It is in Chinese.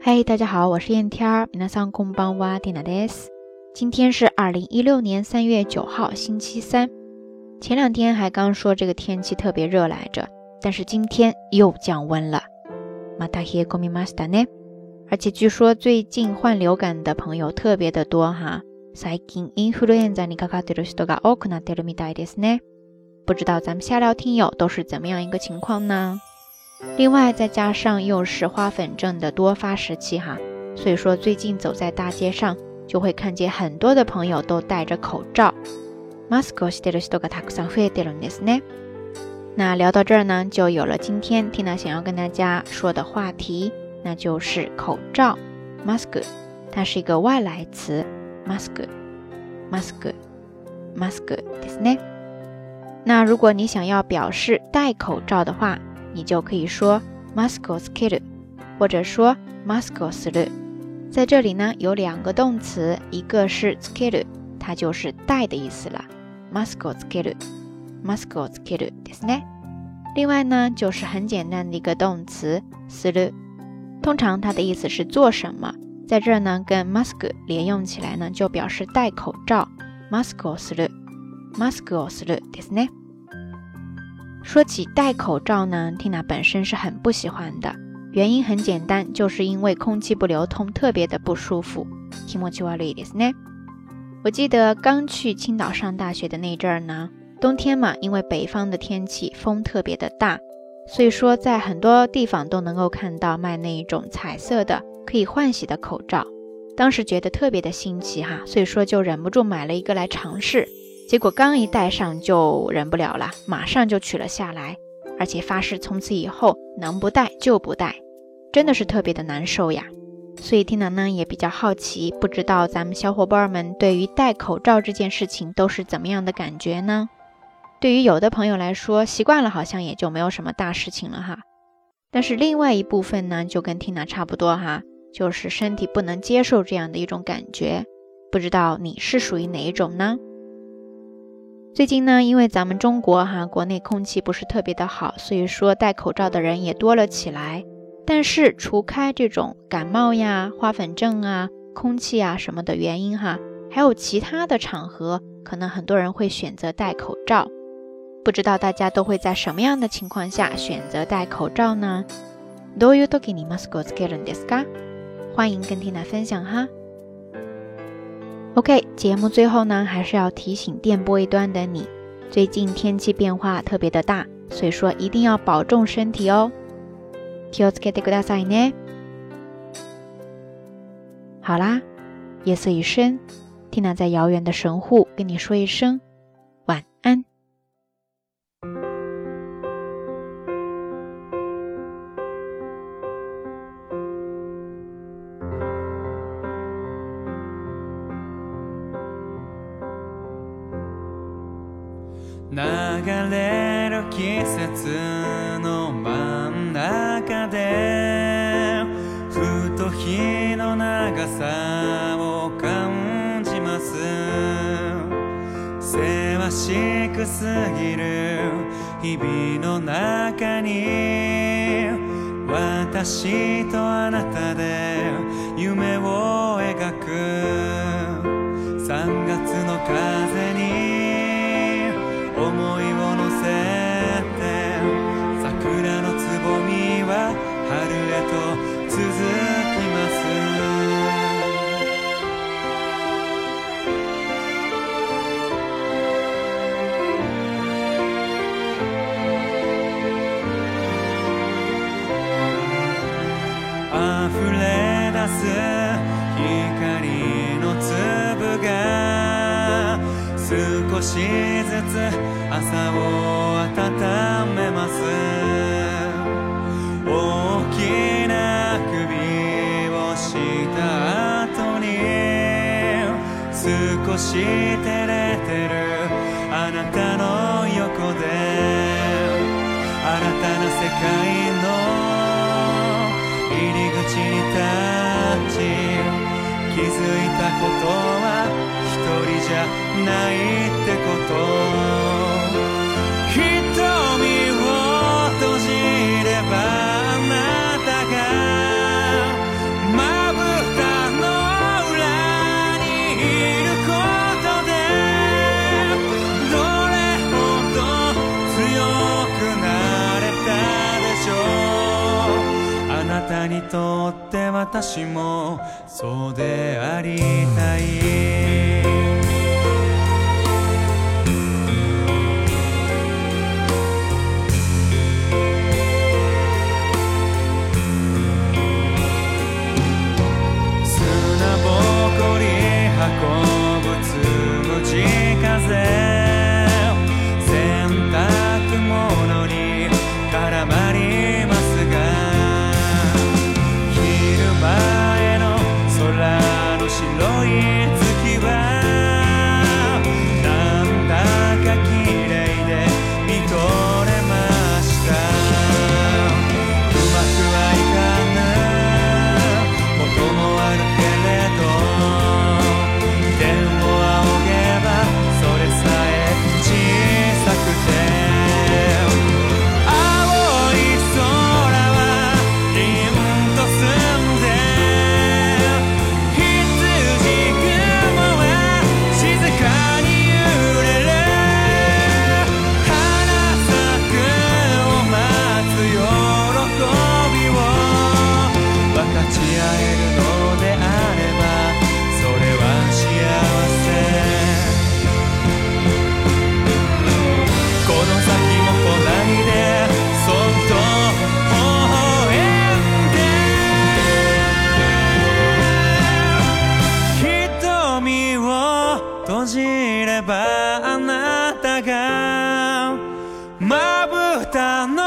嗨，大家好，我是燕天儿。皆さんこんばんは、ティナです。今天是二零一六年三月九号，星期三。前两天还刚说这个天气特别热来着，但是今天又降温了。また冷え込みましたね。而且据说最近患流感的朋友特别的多哈。最近インフルエンザにかかってる人が多くなってるみたいですね。不知道咱们下料听友都是怎么样一个情况呢？ 另外，再加上又是花粉症的多发时期哈，所以说最近走在大街上，就会看见很多的朋友都戴着口罩。那聊到这儿呢，就有了今天 Tina 想要跟大家说的话题，那就是口罩 （mask）。它是一个外来词，mask，mask，mask，ですね。那如果你想要表示戴口罩的话， 你就可以说 mask をつける，或者说 mask をする。在这里呢，有两个动词，一个是つける，它就是戴的意思了。mask をつける，mask をつけるですね。另外呢，就是很简单的一个动词する，通常它的意思是做什么。在这儿呢，跟 mask 连用起来呢，就表示戴口罩。mask をする，mask をするですね。 说起戴口罩呢，Tina 本身是很不喜欢的。原因很简单，就是因为空气不流通，特别的不舒服。我记得刚去青岛上大学的那阵儿呢，冬天嘛，因为北方的天气风特别的大，所以说在很多地方都能够看到卖那一种彩色的可以换洗的口罩。当时觉得特别的新奇哈，所以说就忍不住买了一个来尝试。结果刚一戴上就忍不了了，马上就取了下来，而且发誓从此以后能不戴就不戴，真的是特别的难受呀。所以听了呢也比较好奇，不知道咱们小伙伴们对于戴口罩这件事情都是怎么样的感觉呢？对于有的朋友来说，习惯了好像也就没有什么大事情了哈。但是另外一部分呢，就跟听娜差不多哈，就是身体不能接受这样的一种感觉。不知道你是属于哪一种呢？最近呢，因为咱们中国哈国内空气不是特别的好，所以说戴口罩的人也多了起来。但是除开这种感冒呀、花粉症啊、空气啊什么的原因哈，还有其他的场合，可能很多人会选择戴口罩。不知道大家都会在什么样的情况下选择戴口罩呢？どういう時にマスクをつけるんですか？欢迎跟缇娜分享哈。 OK，节目最后呢，还是要提醒电波一端的你，最近天气变化特别的大，所以说一定要保重身体哦。気をつけてくださいね。好啦，夜色已深，Tina 在遥远的神户跟你说一声 流れる季節の真ん中でふと日の長さを感じます。せわしくすぎる日々の中に私とあなたで夢を描く。3月の風にしずつ朝を温めます大きな首をした後に少し照れてるあなたの横で新たな世界の入り口に立づいたことは一人じゃないってこと。にとって私もそうでありたい。gusta, no.